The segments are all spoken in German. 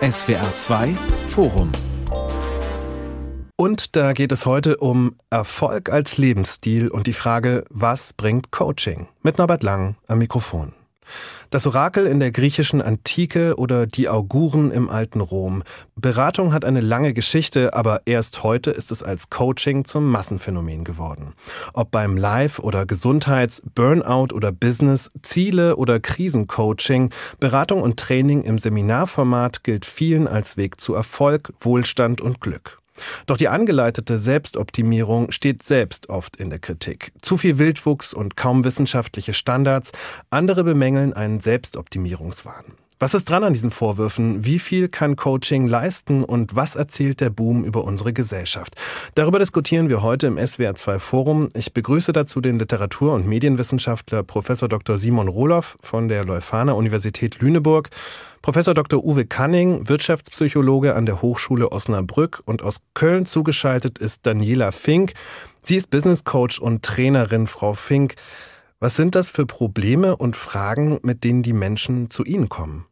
SWR 2 Forum und da geht es heute um Erfolg als Lebensstil und die Frage, was bringt Coaching? Mit Norbert Lang am Mikrofon. Das Orakel in der griechischen Antike oder die Auguren im alten Rom. Beratung hat eine lange Geschichte, aber erst heute ist es als Coaching zum Massenphänomen geworden. Ob beim Live- oder Gesundheits-, Burnout- oder Business-, Ziele- oder Krisencoaching, Beratung und Training im Seminarformat gilt vielen als Weg zu Erfolg, Wohlstand und Glück. Doch die angeleitete Selbstoptimierung steht selbst oft in der Kritik. Zu viel Wildwuchs und kaum wissenschaftliche Standards. Andere bemängeln einen Selbstoptimierungswahn. Was ist dran an diesen Vorwürfen? Wie viel kann Coaching leisten und was erzählt der Boom über unsere Gesellschaft? Darüber diskutieren wir heute im SWR2 Forum. Ich begrüße dazu den Literatur- und Medienwissenschaftler Prof. Dr. Simon Rohloff von der Leuphana Universität Lüneburg Professor Dr. Uwe Canning, Wirtschaftspsychologe an der Hochschule Osnabrück und aus Köln zugeschaltet ist Daniela Fink. Sie ist Business Coach und Trainerin, Frau Fink. Was sind das für Probleme und Fragen, mit denen die Menschen zu Ihnen kommen?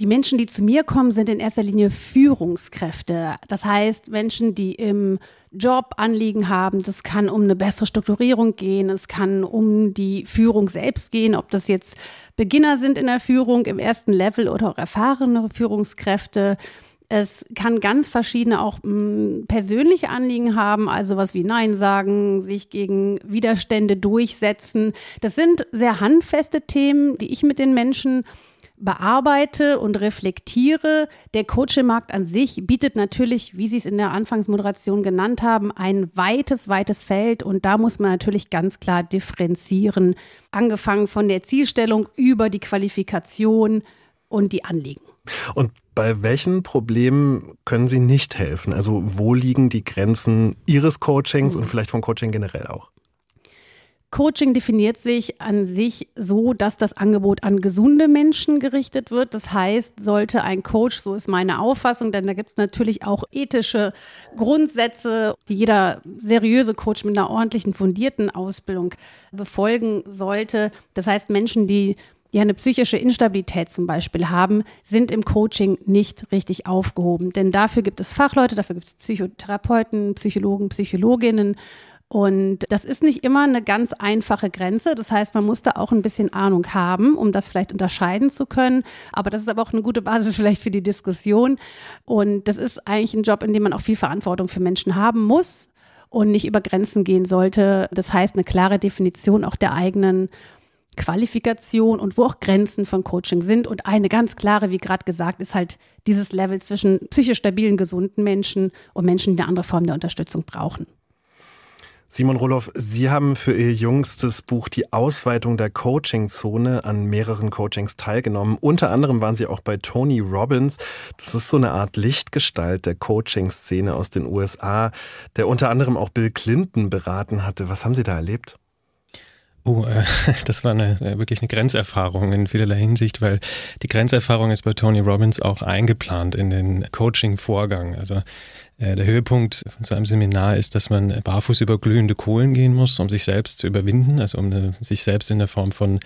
Die Menschen, die zu mir kommen, sind in erster Linie Führungskräfte. Das heißt, Menschen, die im Job Anliegen haben. Das kann um eine bessere Strukturierung gehen. Es kann um die Führung selbst gehen, ob das jetzt Beginner sind in der Führung im ersten Level oder auch erfahrene Führungskräfte. Es kann ganz verschiedene auch mh, hm, persönliche Anliegen haben, also was wie Nein sagen, sich gegen Widerstände durchsetzen. Das sind sehr handfeste Themen, die ich mit den Menschen bearbeite und reflektiere. Der Coaching-Markt an sich bietet natürlich, wie Sie es in der Anfangsmoderation genannt haben, ein weites, weites Feld und da muss man natürlich ganz klar differenzieren, angefangen von der Zielstellung über die Qualifikation und die Anliegen. Und bei welchen Problemen können Sie nicht helfen? Also wo liegen die Grenzen Ihres Coachings und vielleicht von Coaching generell auch? Coaching definiert sich an sich so, dass das Angebot an gesunde Menschen gerichtet wird. Das heißt, sollte ein Coach, so ist meine Auffassung, denn da gibt es natürlich auch ethische Grundsätze, die jeder seriöse Coach mit einer ordentlichen, fundierten Ausbildung befolgen sollte. Das heißt, Menschen, die die eine psychische Instabilität zum Beispiel haben, sind im Coaching nicht richtig aufgehoben. Denn dafür gibt es Fachleute, dafür gibt es Psychotherapeuten, Psychologen, Psychologinnen und das ist nicht immer eine ganz einfache Grenze. Das heißt, man muss da auch ein bisschen Ahnung haben, um das vielleicht unterscheiden zu können. Aber das ist aber auch eine gute Basis vielleicht für die Diskussion. Und das ist eigentlich ein Job, in dem man auch viel Verantwortung für Menschen haben muss und nicht über Grenzen gehen sollte. Das heißt, eine klare Definition auch der eigenen Qualifikation und wo auch Grenzen von Coaching sind. Und eine ganz klare, wie gerade gesagt, ist halt dieses Level zwischen psychisch stabilen, gesunden Menschen und Menschen, die eine andere Form der Unterstützung brauchen. Simon Roloff, Sie haben für Ihr jüngstes Buch die Ausweitung der Coaching-Zone an mehreren Coachings teilgenommen. Unter anderem waren Sie auch bei Tony Robbins. Das ist so eine Art Lichtgestalt der Coaching-Szene aus den USA, der unter anderem auch Bill Clinton beraten hatte. Was haben Sie da erlebt? Oh, äh, das war eine, äh, wirklich eine Grenzerfahrung in vielerlei Hinsicht, weil die Grenzerfahrung ist bei Tony Robbins auch eingeplant in den Coaching-Vorgang. Also der Höhepunkt von so einem Seminar ist, dass man barfuß über glühende Kohlen gehen muss, um sich selbst zu überwinden, also um eine, sich selbst in der Form von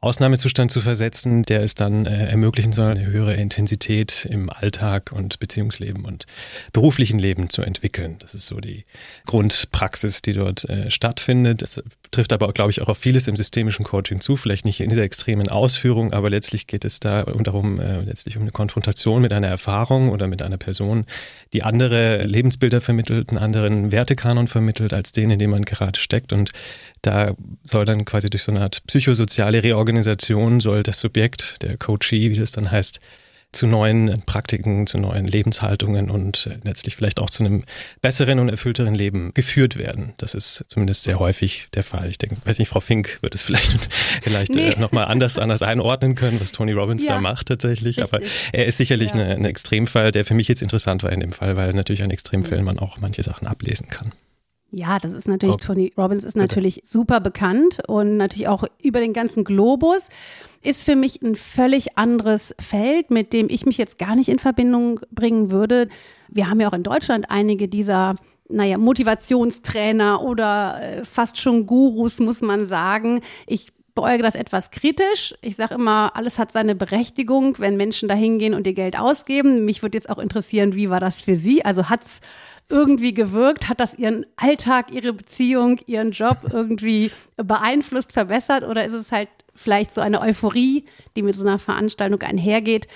Ausnahmezustand zu versetzen, der es dann äh, ermöglichen soll, eine höhere Intensität im Alltag und Beziehungsleben und beruflichen Leben zu entwickeln. Das ist so die Grundpraxis, die dort äh, stattfindet. Das trifft aber, glaube ich, auch auf vieles im systemischen Coaching zu, vielleicht nicht in dieser extremen Ausführung, aber letztlich geht es da darum, äh, letztlich um eine Konfrontation mit einer Erfahrung oder mit einer Person, die andere Lebensbilder vermittelt, einen anderen Wertekanon vermittelt als den, in dem man gerade steckt und da soll dann quasi durch so eine Art psychosoziale Reorganisation soll das Subjekt, der Coachee, wie das dann heißt, zu neuen Praktiken, zu neuen Lebenshaltungen und äh, letztlich vielleicht auch zu einem besseren und erfüllteren Leben geführt werden. Das ist zumindest sehr häufig der Fall. Ich denke, weiß nicht, Frau Fink wird es vielleicht, vielleicht äh, nee. nochmal anders, anders einordnen können, was Tony Robbins ja, da macht tatsächlich. Richtig. Aber er ist sicherlich ja. ein Extremfall, der für mich jetzt interessant war in dem Fall, weil natürlich an Extremfällen man auch manche Sachen ablesen kann. Ja, das ist natürlich, Tony Robbins ist natürlich super bekannt und natürlich auch über den ganzen Globus. Ist für mich ein völlig anderes Feld, mit dem ich mich jetzt gar nicht in Verbindung bringen würde. Wir haben ja auch in Deutschland einige dieser naja, Motivationstrainer oder äh, fast schon Gurus, muss man sagen. Ich beäuge das etwas kritisch. Ich sage immer, alles hat seine Berechtigung, wenn Menschen da hingehen und ihr Geld ausgeben. Mich würde jetzt auch interessieren, wie war das für Sie? Also hat's irgendwie gewirkt? Hat das Ihren Alltag, Ihre Beziehung, Ihren Job irgendwie beeinflusst, verbessert? Oder ist es halt vielleicht so eine Euphorie, die mit so einer Veranstaltung einhergeht?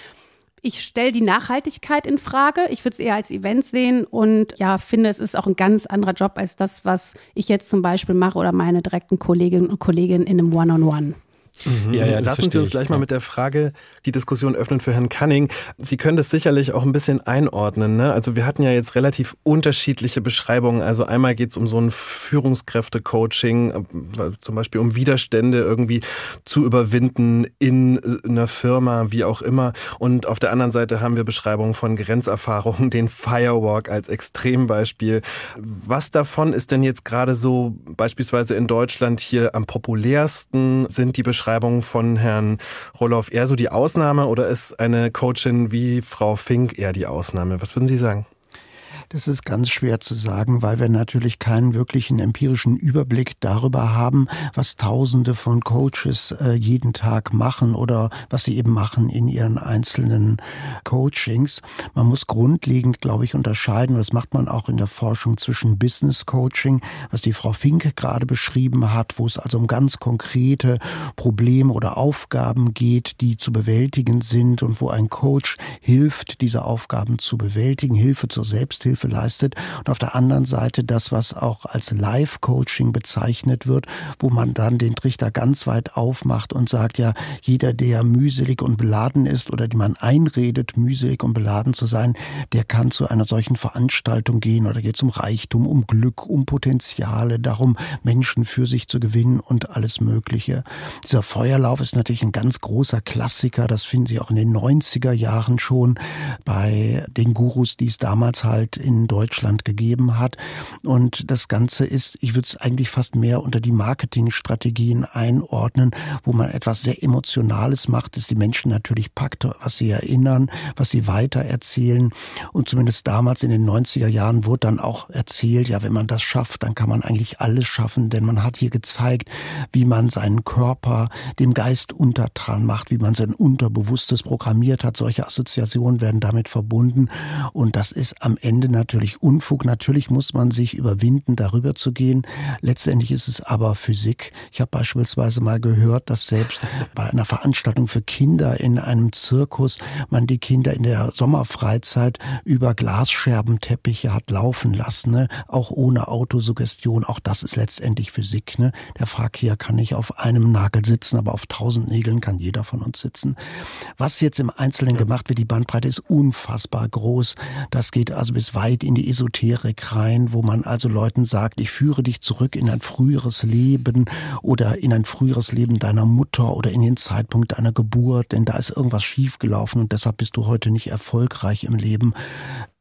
Ich stelle die Nachhaltigkeit in Frage. Ich würde es eher als Event sehen und ja, finde, es ist auch ein ganz anderer Job als das, was ich jetzt zum Beispiel mache oder meine direkten Kolleginnen und Kollegen in einem One-on-One. -on -One. Mhm, ja, ja, lassen Sie uns gleich ich, mal mit der Frage die Diskussion öffnen für Herrn Cunning. Sie können das sicherlich auch ein bisschen einordnen. Ne? Also wir hatten ja jetzt relativ unterschiedliche Beschreibungen. Also einmal geht es um so ein Führungskräfte-Coaching, äh, zum Beispiel um Widerstände irgendwie zu überwinden in äh, einer Firma, wie auch immer. Und auf der anderen Seite haben wir Beschreibungen von Grenzerfahrungen, den Firewalk als Extrembeispiel. Was davon ist denn jetzt gerade so beispielsweise in Deutschland hier am populärsten? Sind die Beschreibungen Beschreibung von Herrn Roloff eher so die Ausnahme oder ist eine Coachin wie Frau Fink eher die Ausnahme? Was würden Sie sagen? Das ist ganz schwer zu sagen, weil wir natürlich keinen wirklichen empirischen Überblick darüber haben, was Tausende von Coaches äh, jeden Tag machen oder was sie eben machen in ihren einzelnen Coachings. Man muss grundlegend, glaube ich, unterscheiden, das macht man auch in der Forschung zwischen Business Coaching, was die Frau Fink gerade beschrieben hat, wo es also um ganz konkrete Probleme oder Aufgaben geht, die zu bewältigen sind und wo ein Coach hilft, diese Aufgaben zu bewältigen, Hilfe zur Selbsthilfe Hilfe leistet und auf der anderen Seite das, was auch als Live-Coaching bezeichnet wird, wo man dann den Trichter ganz weit aufmacht und sagt, ja, jeder, der mühselig und beladen ist oder die man einredet, mühselig und beladen zu sein, der kann zu einer solchen Veranstaltung gehen oder geht es um Reichtum, um Glück, um Potenziale, darum, Menschen für sich zu gewinnen und alles Mögliche. Dieser Feuerlauf ist natürlich ein ganz großer Klassiker. Das finden Sie auch in den 90er Jahren schon bei den Gurus, die es damals halt in Deutschland gegeben hat. Und das Ganze ist, ich würde es eigentlich fast mehr unter die Marketingstrategien einordnen, wo man etwas sehr Emotionales macht, das die Menschen natürlich packt, was sie erinnern, was sie weiter erzählen. Und zumindest damals in den 90er Jahren wurde dann auch erzählt, ja, wenn man das schafft, dann kann man eigentlich alles schaffen, denn man hat hier gezeigt, wie man seinen Körper dem Geist untertan macht, wie man sein Unterbewusstes programmiert hat. Solche Assoziationen werden damit verbunden. Und das ist am Ende natürlich Unfug. Natürlich muss man sich überwinden, darüber zu gehen. Letztendlich ist es aber Physik. Ich habe beispielsweise mal gehört, dass selbst bei einer Veranstaltung für Kinder in einem Zirkus man die Kinder in der Sommerfreizeit über Glasscherbenteppiche hat laufen lassen, ne? auch ohne Autosuggestion. Auch das ist letztendlich Physik. Ne? Der Fakir kann nicht auf einem Nagel sitzen, aber auf tausend Nägeln kann jeder von uns sitzen. Was jetzt im Einzelnen gemacht wird, die Bandbreite ist unfassbar groß. Das geht also bis weit in die Esoterik rein, wo man also Leuten sagt, ich führe dich zurück in ein früheres Leben oder in ein früheres Leben deiner Mutter oder in den Zeitpunkt deiner Geburt, denn da ist irgendwas schiefgelaufen und deshalb bist du heute nicht erfolgreich im Leben.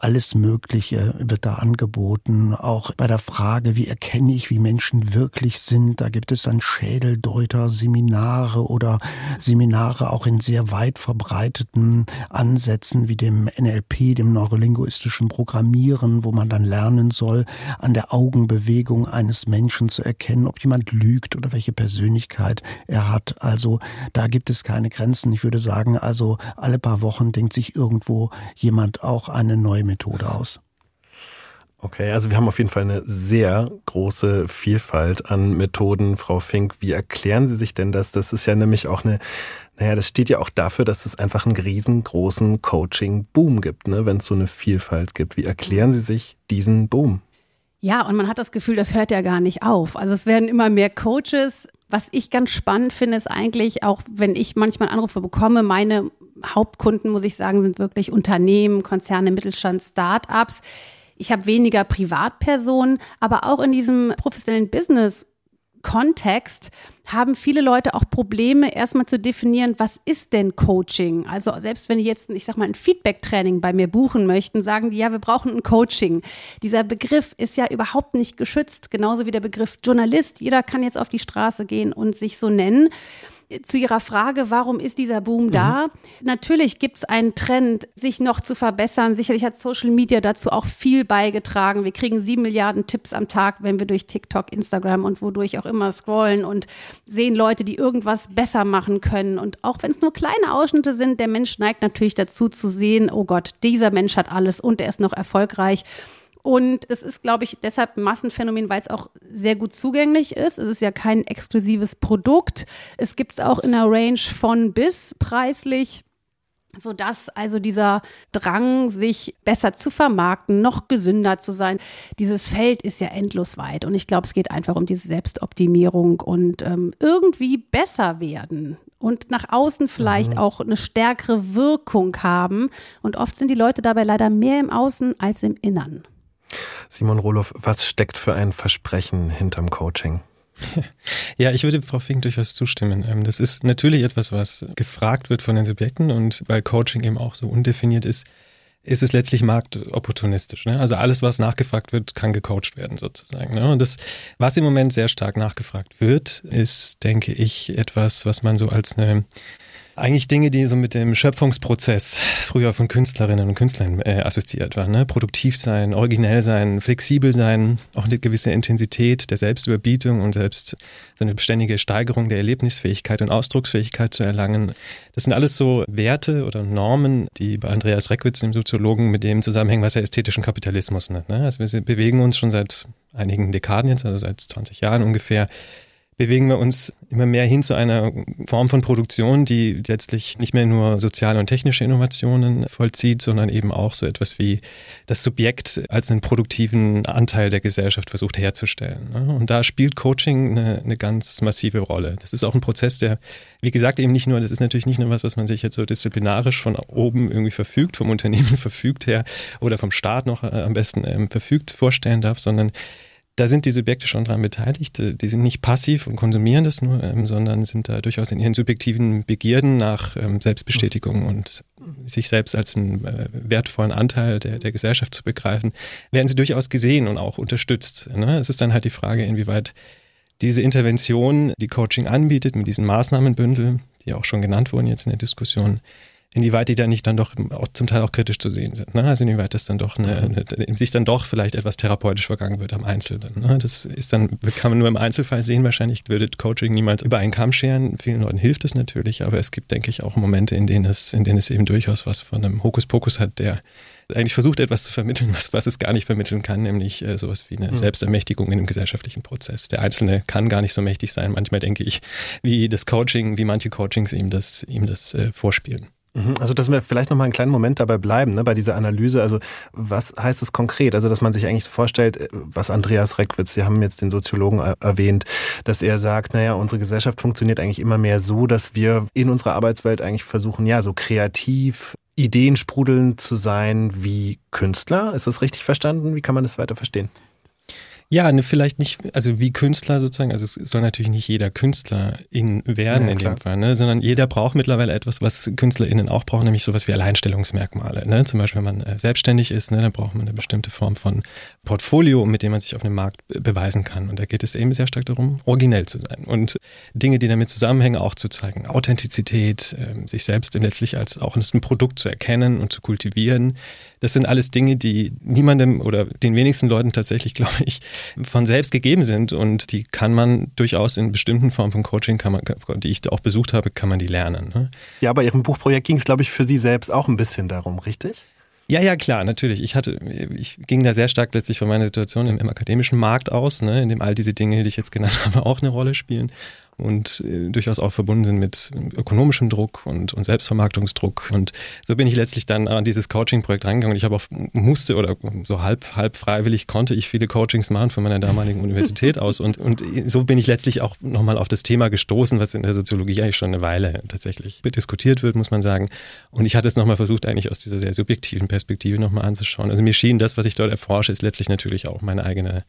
Alles Mögliche wird da angeboten. Auch bei der Frage, wie erkenne ich, wie Menschen wirklich sind, da gibt es dann Schädeldeuter, Seminare oder Seminare auch in sehr weit verbreiteten Ansätzen wie dem NLP, dem neurolinguistischen Programmieren, wo man dann lernen soll, an der Augenbewegung eines Menschen zu erkennen, ob jemand lügt oder welche Persönlichkeit er hat. Also da gibt es keine Grenzen. Ich würde sagen, also alle paar Wochen denkt sich irgendwo jemand auch eine neue Methode aus. Okay, also wir haben auf jeden Fall eine sehr große Vielfalt an Methoden, Frau Fink. Wie erklären Sie sich denn das? Das ist ja nämlich auch eine, naja, das steht ja auch dafür, dass es einfach einen riesengroßen Coaching-Boom gibt, ne, wenn es so eine Vielfalt gibt. Wie erklären Sie sich diesen Boom? Ja, und man hat das Gefühl, das hört ja gar nicht auf. Also es werden immer mehr Coaches. Was ich ganz spannend finde, ist eigentlich, auch wenn ich manchmal Anrufe bekomme, meine Hauptkunden, muss ich sagen, sind wirklich Unternehmen, Konzerne, Mittelstand, Start-ups. Ich habe weniger Privatpersonen, aber auch in diesem professionellen Business Kontext haben viele Leute auch Probleme, erstmal zu definieren, was ist denn Coaching? Also selbst wenn die jetzt, ich sag mal, ein Feedback-Training bei mir buchen möchten, sagen die, ja, wir brauchen ein Coaching. Dieser Begriff ist ja überhaupt nicht geschützt, genauso wie der Begriff Journalist. Jeder kann jetzt auf die Straße gehen und sich so nennen. Zu Ihrer Frage, warum ist dieser Boom mhm. da? Natürlich gibt es einen Trend, sich noch zu verbessern. Sicherlich hat Social Media dazu auch viel beigetragen. Wir kriegen sieben Milliarden Tipps am Tag, wenn wir durch TikTok, Instagram und wodurch auch immer scrollen und sehen Leute, die irgendwas besser machen können. Und auch wenn es nur kleine Ausschnitte sind, der Mensch neigt natürlich dazu zu sehen, oh Gott, dieser Mensch hat alles und er ist noch erfolgreich. Und es ist, glaube ich, deshalb ein Massenphänomen, weil es auch sehr gut zugänglich ist. Es ist ja kein exklusives Produkt. Es gibt es auch in der Range von bis preislich sodass also dieser Drang, sich besser zu vermarkten, noch gesünder zu sein, dieses Feld ist ja endlos weit. Und ich glaube, es geht einfach um diese Selbstoptimierung und ähm, irgendwie besser werden und nach außen vielleicht mhm. auch eine stärkere Wirkung haben. Und oft sind die Leute dabei leider mehr im Außen als im Innern. Simon Roloff, was steckt für ein Versprechen hinterm Coaching? Ja, ich würde Frau Fink durchaus zustimmen. Ähm, das ist natürlich etwas, was gefragt wird von den Subjekten und weil Coaching eben auch so undefiniert ist, ist es letztlich marktopportunistisch. Ne? Also alles, was nachgefragt wird, kann gecoacht werden sozusagen. Ne? Und das, was im Moment sehr stark nachgefragt wird, ist, denke ich, etwas, was man so als eine eigentlich Dinge, die so mit dem Schöpfungsprozess früher von Künstlerinnen und Künstlern äh, assoziiert waren. Ne? Produktiv sein, originell sein, flexibel sein, auch eine gewisse Intensität der Selbstüberbietung und selbst so eine beständige Steigerung der Erlebnisfähigkeit und Ausdrucksfähigkeit zu erlangen. Das sind alles so Werte oder Normen, die bei Andreas Reckwitz, dem Soziologen, mit dem zusammenhängen, was er ästhetischen Kapitalismus nennt. Ne? Also wir bewegen uns schon seit einigen Dekaden jetzt, also seit 20 Jahren ungefähr, bewegen wir uns immer mehr hin zu einer Form von Produktion, die letztlich nicht mehr nur soziale und technische Innovationen vollzieht, sondern eben auch so etwas wie das Subjekt als einen produktiven Anteil der Gesellschaft versucht herzustellen. Ne? Und da spielt Coaching eine, eine ganz massive Rolle. Das ist auch ein Prozess, der, wie gesagt, eben nicht nur, das ist natürlich nicht nur was, was man sich jetzt so disziplinarisch von oben irgendwie verfügt, vom Unternehmen verfügt her oder vom Staat noch äh, am besten ähm, verfügt vorstellen darf, sondern da sind die Subjekte schon dran beteiligt. Die sind nicht passiv und konsumieren das nur, ähm, sondern sind da durchaus in ihren subjektiven Begierden nach ähm, Selbstbestätigung und sich selbst als einen äh, wertvollen Anteil der, der Gesellschaft zu begreifen, werden sie durchaus gesehen und auch unterstützt. Ne? Es ist dann halt die Frage, inwieweit diese Intervention, die Coaching anbietet, mit diesen Maßnahmenbündel, die auch schon genannt wurden jetzt in der Diskussion, inwieweit die dann nicht dann doch auch zum Teil auch kritisch zu sehen sind. Ne? Also inwieweit das dann doch eine, mhm. eine, sich dann doch vielleicht etwas therapeutisch vergangen wird am Einzelnen. Ne? Das ist dann, kann man nur im Einzelfall sehen. Wahrscheinlich würde Coaching niemals über einen Kamm scheren. Vielen Leuten hilft es natürlich, aber es gibt, denke ich, auch Momente, in denen es, in denen es eben durchaus was von einem Hokuspokus hat, der eigentlich versucht, etwas zu vermitteln, was, was es gar nicht vermitteln kann, nämlich äh, sowas wie eine mhm. Selbstermächtigung in einem gesellschaftlichen Prozess. Der Einzelne kann gar nicht so mächtig sein, manchmal denke ich, wie das Coaching, wie manche Coachings ihm das, ihm das äh, vorspielen. Mhm. Also, dass wir vielleicht noch mal einen kleinen Moment dabei bleiben, ne, bei dieser Analyse. Also, was heißt es konkret? Also, dass man sich eigentlich vorstellt, äh, was Andreas Reckwitz, Sie haben jetzt den Soziologen erwähnt, dass er sagt, naja, unsere Gesellschaft funktioniert eigentlich immer mehr so, dass wir in unserer Arbeitswelt eigentlich versuchen, ja, so kreativ, ideensprudelnd zu sein wie Künstler. Ist das richtig verstanden? Wie kann man das weiter verstehen? Ja, ne, vielleicht nicht, also wie Künstler sozusagen, also es soll natürlich nicht jeder Künstlerin werden ja, in klar. dem Fall, ne, sondern jeder braucht mittlerweile etwas, was KünstlerInnen auch brauchen, nämlich sowas wie Alleinstellungsmerkmale. Ne? Zum Beispiel, wenn man äh, selbstständig ist, ne, dann braucht man eine bestimmte Form von Portfolio, mit dem man sich auf dem Markt beweisen kann. Und da geht es eben sehr stark darum, originell zu sein und Dinge, die damit zusammenhängen, auch zu zeigen. Authentizität, äh, sich selbst letztlich als auch ein Produkt zu erkennen und zu kultivieren. Das sind alles Dinge, die niemandem oder den wenigsten Leuten tatsächlich, glaube ich, von selbst gegeben sind und die kann man durchaus in bestimmten Formen von Coaching, kann man, die ich auch besucht habe, kann man die lernen. Ne? Ja, bei Ihrem Buchprojekt ging es, glaube ich, für Sie selbst auch ein bisschen darum, richtig? Ja, ja, klar, natürlich. Ich hatte, ich ging da sehr stark letztlich von meiner Situation im, im akademischen Markt aus, ne, in dem all diese Dinge, die ich jetzt genannt habe, auch eine Rolle spielen und äh, durchaus auch verbunden sind mit ökonomischem Druck und, und Selbstvermarktungsdruck. Und so bin ich letztlich dann an dieses Coaching-Projekt reingegangen und ich habe auch musste oder so halb, halb freiwillig konnte ich viele Coachings machen von meiner damaligen Universität aus. Und, und so bin ich letztlich auch nochmal auf das Thema gestoßen, was in der Soziologie eigentlich schon eine Weile tatsächlich diskutiert wird, muss man sagen. Und ich hatte es nochmal versucht, eigentlich aus dieser sehr subjektiven Perspektive nochmal anzuschauen. Also mir schien das, was ich dort erforsche, ist letztlich natürlich auch meine eigene,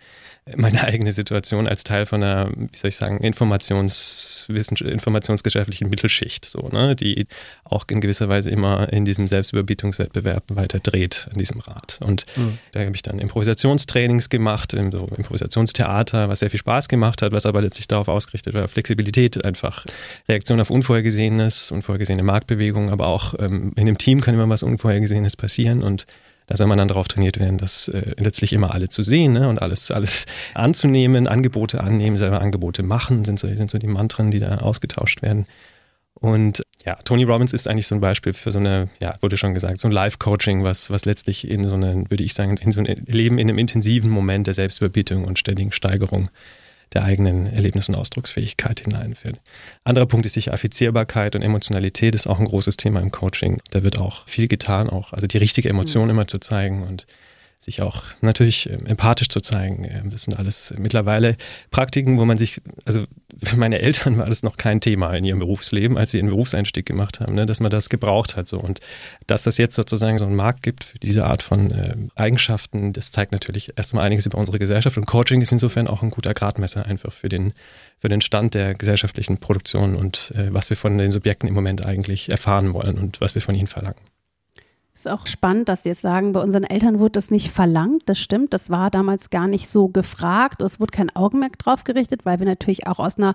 meine eigene Situation als Teil von einer, wie soll ich sagen, Informations- Informations informationsgesellschaftlichen Mittelschicht, so, ne, die auch in gewisser Weise immer in diesem Selbstüberbietungswettbewerb weiter dreht an diesem Rad. Und mhm. da habe ich dann Improvisationstrainings gemacht, so Improvisationstheater, was sehr viel Spaß gemacht hat, was aber letztlich darauf ausgerichtet war, Flexibilität einfach, Reaktion auf Unvorhergesehenes, unvorhergesehene Marktbewegungen, aber auch ähm, in dem Team kann immer was Unvorhergesehenes passieren und da soll man dann darauf trainiert werden, das äh, letztlich immer alle zu sehen ne? und alles, alles anzunehmen, Angebote annehmen, selber Angebote machen, sind so, sind so die Mantren, die da ausgetauscht werden. Und ja, Tony Robbins ist eigentlich so ein Beispiel für so eine, ja, wurde schon gesagt, so ein Live-Coaching, was, was letztlich in so eine, würde ich sagen, in so ein Leben in einem intensiven Moment der Selbstüberbietung und ständigen Steigerung der eigenen Erlebnis- und Ausdrucksfähigkeit hineinführt. Anderer Punkt ist sicher Affizierbarkeit und Emotionalität ist auch ein großes Thema im Coaching. Da wird auch viel getan, auch also die richtige Emotion mhm. immer zu zeigen und sich auch natürlich ähm, empathisch zu zeigen. Ähm, das sind alles mittlerweile Praktiken, wo man sich, also für meine Eltern war das noch kein Thema in ihrem Berufsleben, als sie ihren Berufseinstieg gemacht haben, ne, dass man das gebraucht hat. So. Und dass das jetzt sozusagen so einen Markt gibt für diese Art von äh, Eigenschaften, das zeigt natürlich erstmal einiges über unsere Gesellschaft. Und Coaching ist insofern auch ein guter Gradmesser einfach für den, für den Stand der gesellschaftlichen Produktion und äh, was wir von den Subjekten im Moment eigentlich erfahren wollen und was wir von ihnen verlangen. Ist auch spannend, dass die jetzt sagen, bei unseren Eltern wurde das nicht verlangt. Das stimmt, das war damals gar nicht so gefragt. Es wurde kein Augenmerk drauf gerichtet, weil wir natürlich auch aus einer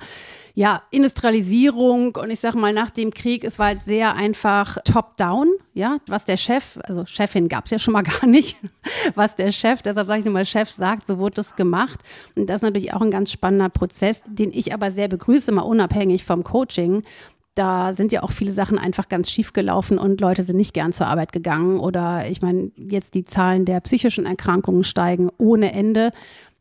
ja, Industrialisierung und ich sag mal nach dem Krieg, es war halt sehr einfach top-down, ja, was der Chef, also Chefin gab es ja schon mal gar nicht, was der Chef, deshalb sage ich nur mal Chef sagt, so wurde das gemacht. Und das ist natürlich auch ein ganz spannender Prozess, den ich aber sehr begrüße, mal unabhängig vom Coaching, da sind ja auch viele Sachen einfach ganz schief gelaufen und Leute sind nicht gern zur Arbeit gegangen. Oder ich meine, jetzt die Zahlen der psychischen Erkrankungen steigen ohne Ende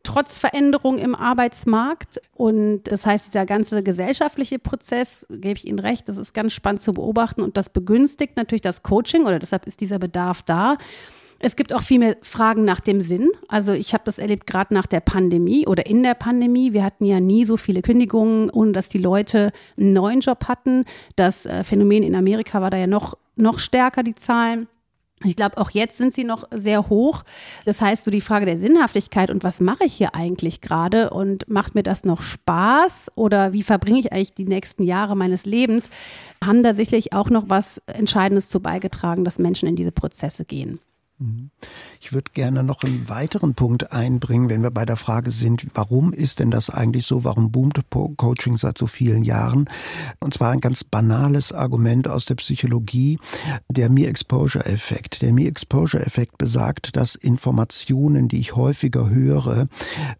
trotz Veränderung im Arbeitsmarkt. Und das heißt, dieser ganze gesellschaftliche Prozess, gebe ich Ihnen recht, das ist ganz spannend zu beobachten und das begünstigt natürlich das Coaching oder deshalb ist dieser Bedarf da. Es gibt auch viel mehr Fragen nach dem Sinn. Also ich habe das erlebt gerade nach der Pandemie oder in der Pandemie. Wir hatten ja nie so viele Kündigungen, ohne dass die Leute einen neuen Job hatten. Das äh, Phänomen in Amerika war da ja noch, noch stärker, die Zahlen. Ich glaube, auch jetzt sind sie noch sehr hoch. Das heißt, so die Frage der Sinnhaftigkeit und was mache ich hier eigentlich gerade und macht mir das noch Spaß oder wie verbringe ich eigentlich die nächsten Jahre meines Lebens, haben da sicherlich auch noch was Entscheidendes zu beigetragen, dass Menschen in diese Prozesse gehen. Mhm. Ich würde gerne noch einen weiteren Punkt einbringen, wenn wir bei der Frage sind, warum ist denn das eigentlich so? Warum boomt Coaching seit so vielen Jahren? Und zwar ein ganz banales Argument aus der Psychologie, der Me-Exposure-Effekt. Der Me-Exposure-Effekt besagt, dass Informationen, die ich häufiger höre,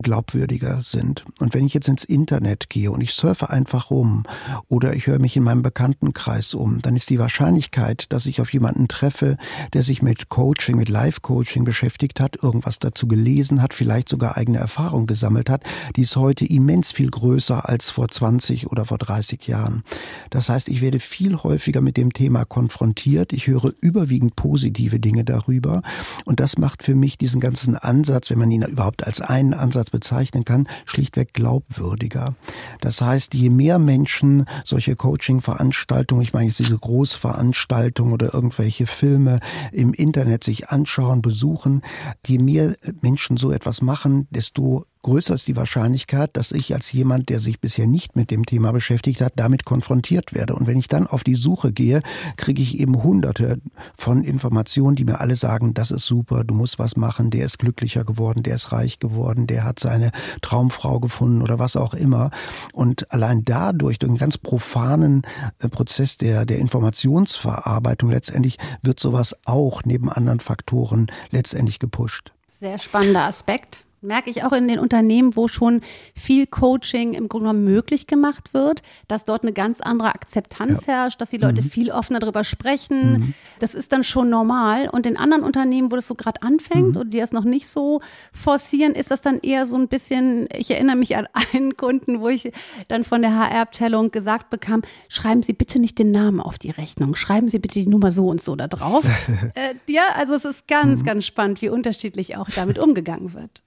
glaubwürdiger sind. Und wenn ich jetzt ins Internet gehe und ich surfe einfach rum oder ich höre mich in meinem Bekanntenkreis um, dann ist die Wahrscheinlichkeit, dass ich auf jemanden treffe, der sich mit Coaching, mit Life-Coaching beschäftigt hat, irgendwas dazu gelesen hat, vielleicht sogar eigene Erfahrungen gesammelt hat, die ist heute immens viel größer als vor 20 oder vor 30 Jahren. Das heißt, ich werde viel häufiger mit dem Thema konfrontiert. Ich höre überwiegend positive Dinge darüber. Und das macht für mich diesen ganzen Ansatz, wenn man ihn überhaupt als einen Ansatz bezeichnen kann, schlichtweg glaubwürdiger. Das heißt, je mehr Menschen solche Coaching-Veranstaltungen, ich meine jetzt diese Großveranstaltungen oder irgendwelche Filme im Internet sich anschauen, besuchen, je mehr Menschen so etwas machen, desto größer ist die Wahrscheinlichkeit, dass ich als jemand, der sich bisher nicht mit dem Thema beschäftigt hat, damit konfrontiert werde. Und wenn ich dann auf die Suche gehe, kriege ich eben hunderte von Informationen, die mir alle sagen, das ist super, du musst was machen, der ist glücklicher geworden, der ist reich geworden, der hat seine Traumfrau gefunden oder was auch immer. Und allein dadurch, durch einen ganz profanen äh, Prozess der, der Informationsverarbeitung letztendlich, wird sowas auch neben anderen Faktoren letztendlich gepusht. Sehr spannender Aspekt merke ich auch in den Unternehmen, wo schon viel Coaching im Grunde genommen möglich gemacht wird, dass dort eine ganz andere Akzeptanz ja. herrscht, dass die Leute mhm. viel offener darüber sprechen. Mhm. Das ist dann schon normal. Und in anderen Unternehmen, wo das so gerade anfängt mhm. und die das noch nicht so forcieren, ist das dann eher so ein bisschen, ich erinnere mich an einen Kunden, wo ich dann von der HR-Abteilung gesagt bekam, schreiben Sie bitte nicht den Namen auf die Rechnung, schreiben Sie bitte die Nummer so und so da drauf. äh, ja, also es ist ganz, mhm. ganz spannend, wie unterschiedlich auch damit umgegangen wird.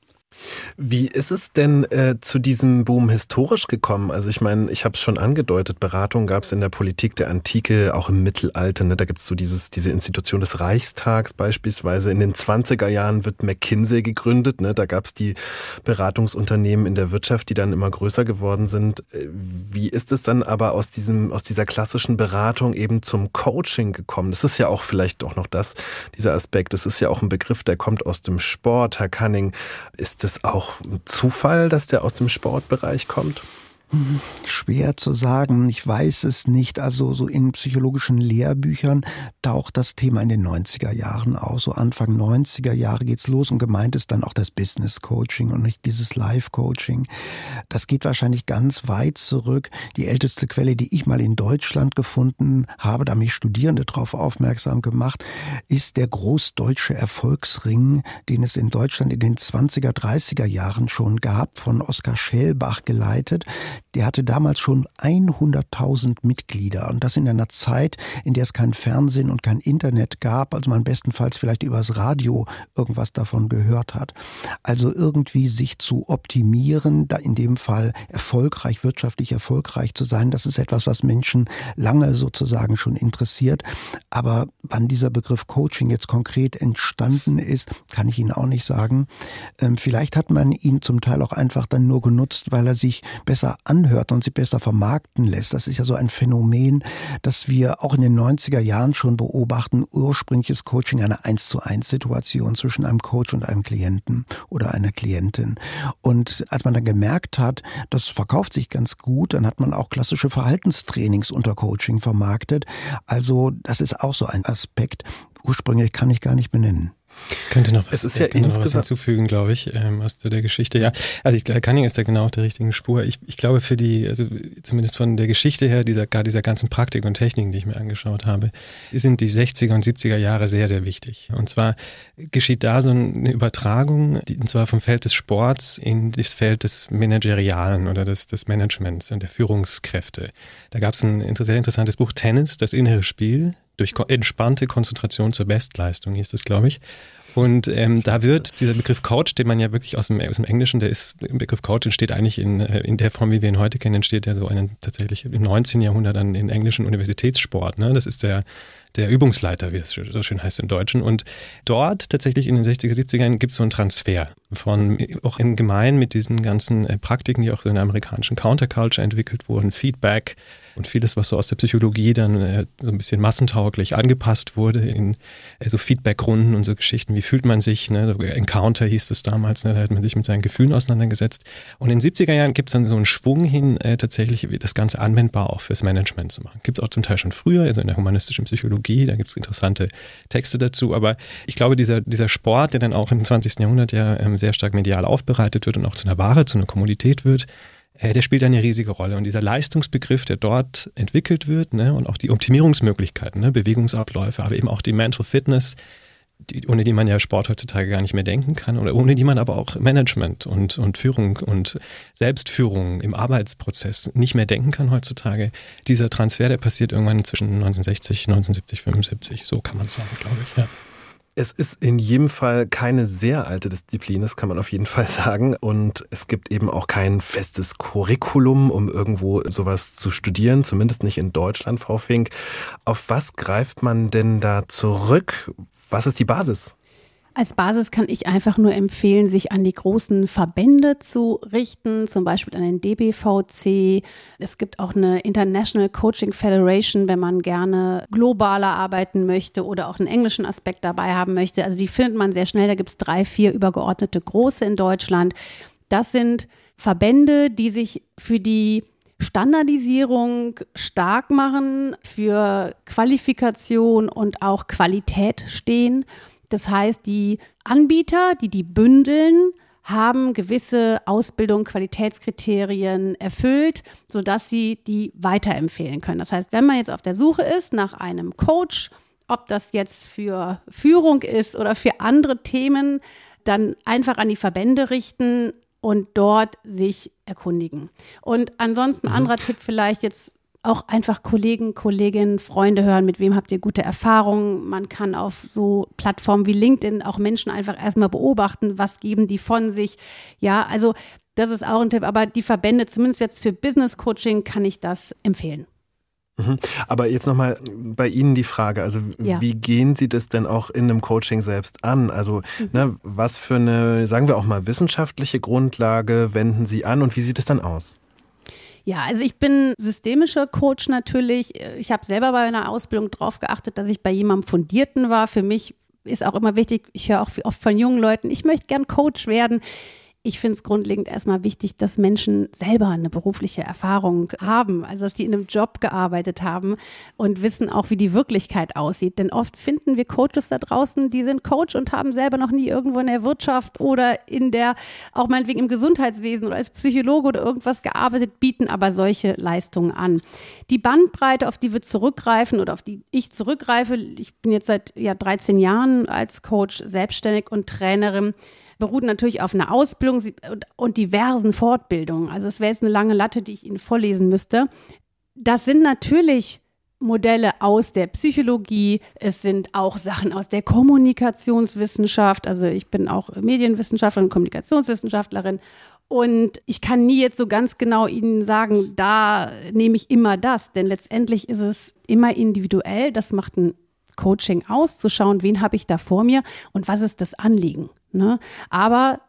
Wie ist es denn äh, zu diesem Boom historisch gekommen? Also ich meine, ich habe es schon angedeutet, Beratung gab es in der Politik der Antike, auch im Mittelalter. Ne? Da gibt es so dieses, diese Institution des Reichstags beispielsweise. In den 20er Jahren wird McKinsey gegründet. Ne? Da gab es die Beratungsunternehmen in der Wirtschaft, die dann immer größer geworden sind. Äh, wie ist es dann aber aus, diesem, aus dieser klassischen Beratung eben zum Coaching gekommen? Das ist ja auch vielleicht auch noch das, dieser Aspekt. Das ist ja auch ein Begriff, der kommt aus dem Sport. Herr Canning, ist das auch ein Zufall, dass der aus dem Sportbereich kommt? Schwer zu sagen, ich weiß es nicht. Also so in psychologischen Lehrbüchern taucht das Thema in den 90er Jahren auf. So Anfang 90er Jahre geht's los und gemeint ist dann auch das Business Coaching und nicht dieses Life Coaching. Das geht wahrscheinlich ganz weit zurück. Die älteste Quelle, die ich mal in Deutschland gefunden habe, da mich Studierende darauf aufmerksam gemacht, ist der großdeutsche Erfolgsring, den es in Deutschland in den 20er, 30er Jahren schon gab, von Oskar Schellbach geleitet der hatte damals schon 100.000 Mitglieder und das in einer Zeit, in der es kein Fernsehen und kein Internet gab, also man bestenfalls vielleicht übers Radio irgendwas davon gehört hat. Also irgendwie sich zu optimieren, da in dem Fall erfolgreich, wirtschaftlich erfolgreich zu sein, das ist etwas, was Menschen lange sozusagen schon interessiert. Aber wann dieser Begriff Coaching jetzt konkret entstanden ist, kann ich Ihnen auch nicht sagen. Ähm, vielleicht hat man ihn zum Teil auch einfach dann nur genutzt, weil er sich besser anhört und sie besser vermarkten lässt. Das ist ja so ein Phänomen, das wir auch in den 90er Jahren schon beobachten. Ursprüngliches Coaching eine 1 zu 1 Situation zwischen einem Coach und einem Klienten oder einer Klientin. Und als man dann gemerkt hat, das verkauft sich ganz gut, dann hat man auch klassische Verhaltenstrainings unter Coaching vermarktet. Also das ist auch so ein Aspekt. Ursprünglich kann ich gar nicht benennen. Könnte noch was, es ist ja insgesamt noch was hinzufügen, glaube ich, ähm, aus der Geschichte. Ja, also ich, Cunning ist da genau auf der richtigen Spur. Ich, ich glaube für die, also zumindest von der Geschichte her, dieser, gar dieser ganzen Praktik und Techniken, die ich mir angeschaut habe, sind die 60er und 70er Jahre sehr, sehr wichtig. Und zwar geschieht da so eine Übertragung, die, und zwar vom Feld des Sports in das Feld des Managerialen oder des, des Managements und der Führungskräfte. Da gab es ein sehr interessantes Buch Tennis, das innere Spiel, durch entspannte Konzentration zur Bestleistung hieß das, glaube ich. Und ähm, da wird dieser Begriff Coach, den man ja wirklich aus dem, aus dem Englischen, der ist, im Begriff Coach entsteht eigentlich in, äh, in der Form, wie wir ihn heute kennen, entsteht ja so einen tatsächlich im 19. Jahrhundert dann in englischen Universitätssport. Ne? Das ist der, der Übungsleiter, wie es so schön heißt im Deutschen. Und dort tatsächlich in den 60er, 70er Jahren gibt es so einen Transfer von, auch im Gemein mit diesen ganzen äh, Praktiken, die auch in der amerikanischen Counterculture entwickelt wurden, Feedback, und vieles, was so aus der Psychologie dann äh, so ein bisschen massentauglich angepasst wurde in so Feedbackrunden und so Geschichten, wie fühlt man sich, ne? Encounter hieß es damals, ne? da hat man sich mit seinen Gefühlen auseinandergesetzt. Und in den 70er Jahren gibt es dann so einen Schwung hin, äh, tatsächlich das Ganze anwendbar auch fürs Management zu machen. Gibt es auch zum Teil schon früher, also in der humanistischen Psychologie, da gibt es interessante Texte dazu, aber ich glaube, dieser, dieser Sport, der dann auch im 20. Jahrhundert ja ähm, sehr stark medial aufbereitet wird und auch zu einer Ware, zu einer Kommunität wird, äh, der spielt eine riesige Rolle. Und dieser Leistungsbegriff, der dort entwickelt wird, ne, und auch die Optimierungsmöglichkeiten, ne, Bewegungsabläufe, aber eben auch die Mental Fitness, die, ohne die man ja Sport heutzutage gar nicht mehr denken kann oder ohne die man aber auch Management und, und Führung und Selbstführung im Arbeitsprozess nicht mehr denken kann heutzutage. Dieser Transfer, der passiert irgendwann zwischen 1960, 1970, 75, so kann man sagen, glaube ich, ja. Es ist in jedem Fall keine sehr alte Disziplin, das kann man auf jeden Fall sagen. Und es gibt eben auch kein festes Curriculum, um irgendwo sowas zu studieren, zumindest nicht in Deutschland, Frau Fink. Auf was greift man denn da zurück? Was ist die Basis? Als Basis kann ich einfach nur empfehlen, sich an die großen Verbände zu richten, zum Beispiel an den DBVC. Es gibt auch eine International Coaching Federation, wenn man gerne globaler arbeiten möchte oder auch einen englischen Aspekt dabei haben möchte. Also die findet man sehr schnell. Da gibt es drei, vier übergeordnete große in Deutschland. Das sind Verbände, die sich für die Standardisierung stark machen, für Qualifikation und auch Qualität stehen. Das heißt, die Anbieter, die die bündeln, haben gewisse Ausbildung, Qualitätskriterien erfüllt, sodass sie die weiterempfehlen können. Das heißt, wenn man jetzt auf der Suche ist nach einem Coach, ob das jetzt für Führung ist oder für andere Themen, dann einfach an die Verbände richten und dort sich erkundigen. Und ansonsten mhm. anderer Tipp vielleicht jetzt auch einfach Kollegen, Kolleginnen, Freunde hören, mit wem habt ihr gute Erfahrungen. Man kann auf so Plattformen wie LinkedIn auch Menschen einfach erstmal beobachten, was geben die von sich. Ja, also das ist auch ein Tipp, aber die Verbände, zumindest jetzt für Business Coaching, kann ich das empfehlen. Mhm. Aber jetzt nochmal bei Ihnen die Frage, also ja. wie gehen Sie das denn auch in einem Coaching selbst an? Also mhm. ne, was für eine, sagen wir auch mal, wissenschaftliche Grundlage wenden Sie an und wie sieht es dann aus? Ja, also ich bin systemischer Coach natürlich. Ich habe selber bei einer Ausbildung darauf geachtet, dass ich bei jemandem Fundierten war. Für mich ist auch immer wichtig, ich höre auch oft von jungen Leuten, ich möchte gern Coach werden ich finde es grundlegend erstmal wichtig, dass Menschen selber eine berufliche Erfahrung haben, also dass die in einem Job gearbeitet haben und wissen auch, wie die Wirklichkeit aussieht. Denn oft finden wir Coaches da draußen, die sind Coach und haben selber noch nie irgendwo in der Wirtschaft oder in der, auch meinetwegen im Gesundheitswesen oder als Psychologe oder irgendwas gearbeitet, bieten aber solche Leistungen an. Die Bandbreite, auf die wir zurückgreifen oder auf die ich zurückgreife, ich bin jetzt seit ja, 13 Jahren als Coach selbstständig und Trainerin, beruht natürlich auf einer Ausbildung und diversen Fortbildungen. Also es wäre jetzt eine lange Latte, die ich Ihnen vorlesen müsste. Das sind natürlich Modelle aus der Psychologie, es sind auch Sachen aus der Kommunikationswissenschaft. Also ich bin auch Medienwissenschaftlerin, Kommunikationswissenschaftlerin und ich kann nie jetzt so ganz genau Ihnen sagen, da nehme ich immer das, denn letztendlich ist es immer individuell. Das macht ein Coaching aus, zu schauen, wen habe ich da vor mir und was ist das Anliegen. Ne? Aber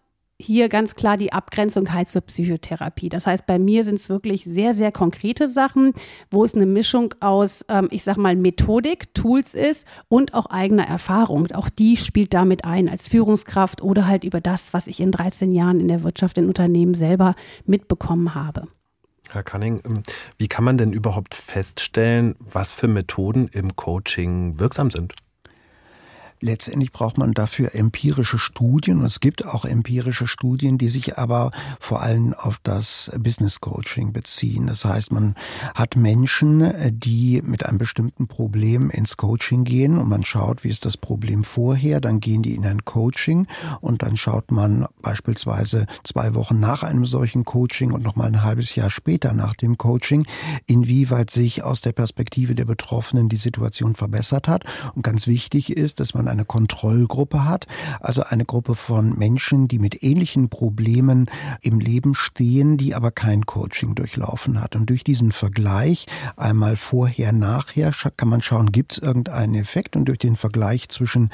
hier ganz klar die Abgrenzung halt zur Psychotherapie. Das heißt, bei mir sind es wirklich sehr, sehr konkrete Sachen, wo es eine Mischung aus, ähm, ich sag mal, Methodik, Tools ist und auch eigener Erfahrung. Auch die spielt damit ein als Führungskraft oder halt über das, was ich in 13 Jahren in der Wirtschaft, in Unternehmen selber mitbekommen habe. Herr Canning, ähm, wie kann man denn überhaupt feststellen, was für Methoden im Coaching wirksam sind? Letztendlich braucht man dafür empirische Studien und es gibt auch empirische Studien, die sich aber vor allem auf das Business Coaching beziehen. Das heißt, man hat Menschen, die mit einem bestimmten Problem ins Coaching gehen und man schaut, wie ist das Problem vorher, dann gehen die in ein Coaching und dann schaut man beispielsweise zwei Wochen nach einem solchen Coaching und nochmal ein halbes Jahr später nach dem Coaching, inwieweit sich aus der Perspektive der Betroffenen die Situation verbessert hat. Und ganz wichtig ist, dass man eine Kontrollgruppe hat, also eine Gruppe von Menschen, die mit ähnlichen Problemen im Leben stehen, die aber kein Coaching durchlaufen hat. Und durch diesen Vergleich einmal vorher, nachher kann man schauen, gibt es irgendeinen Effekt und durch den Vergleich zwischen